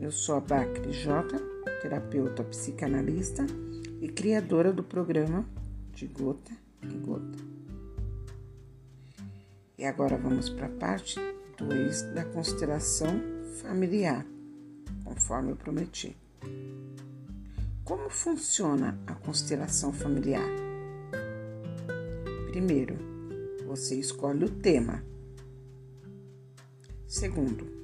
Eu sou a Bacri J, terapeuta psicanalista e criadora do programa De Gota em Gota. E agora vamos para a parte 2 da constelação familiar, conforme eu prometi. Como funciona a constelação familiar? Primeiro, você escolhe o tema. Segundo,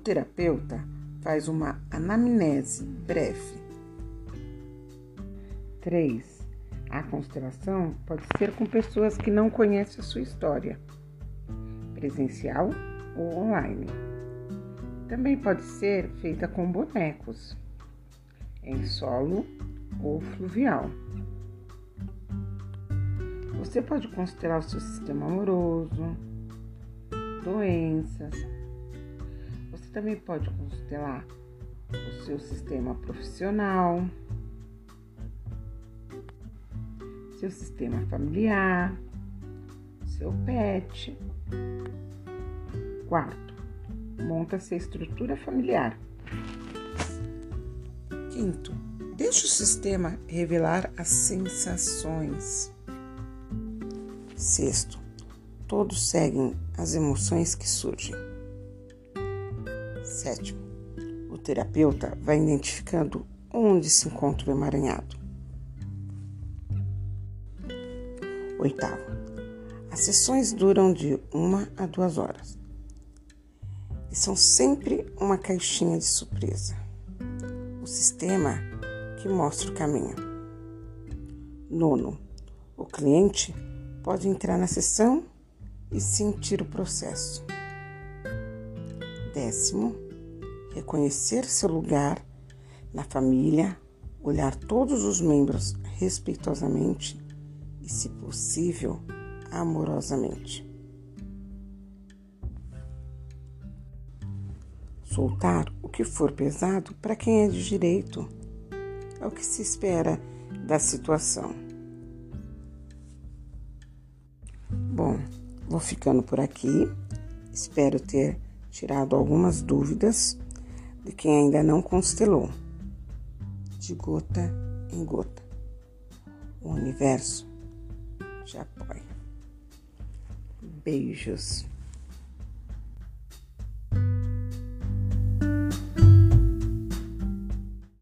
terapeuta faz uma anamnese breve. 3. A constelação pode ser com pessoas que não conhecem a sua história, presencial ou online. Também pode ser feita com bonecos em solo ou fluvial. Você pode considerar o seu sistema amoroso, doenças. Você também pode constelar o seu sistema profissional, seu sistema familiar, seu pet. Quarto, monta-se a estrutura familiar. Quinto, deixe o sistema revelar as sensações. Sexto, todos seguem as emoções que surgem. Sétimo, o terapeuta vai identificando onde se encontra o emaranhado. Oitavo, as sessões duram de uma a duas horas e são sempre uma caixinha de surpresa o sistema que mostra o caminho. Nono, o cliente pode entrar na sessão e sentir o processo. Décimo, reconhecer seu lugar na família, olhar todos os membros respeitosamente e, se possível, amorosamente. soltar o que for pesado para quem é de direito. É o que se espera da situação. Bom, vou ficando por aqui. Espero ter tirado algumas dúvidas de quem ainda não constelou. De gota em gota. O universo te apoia. Beijos.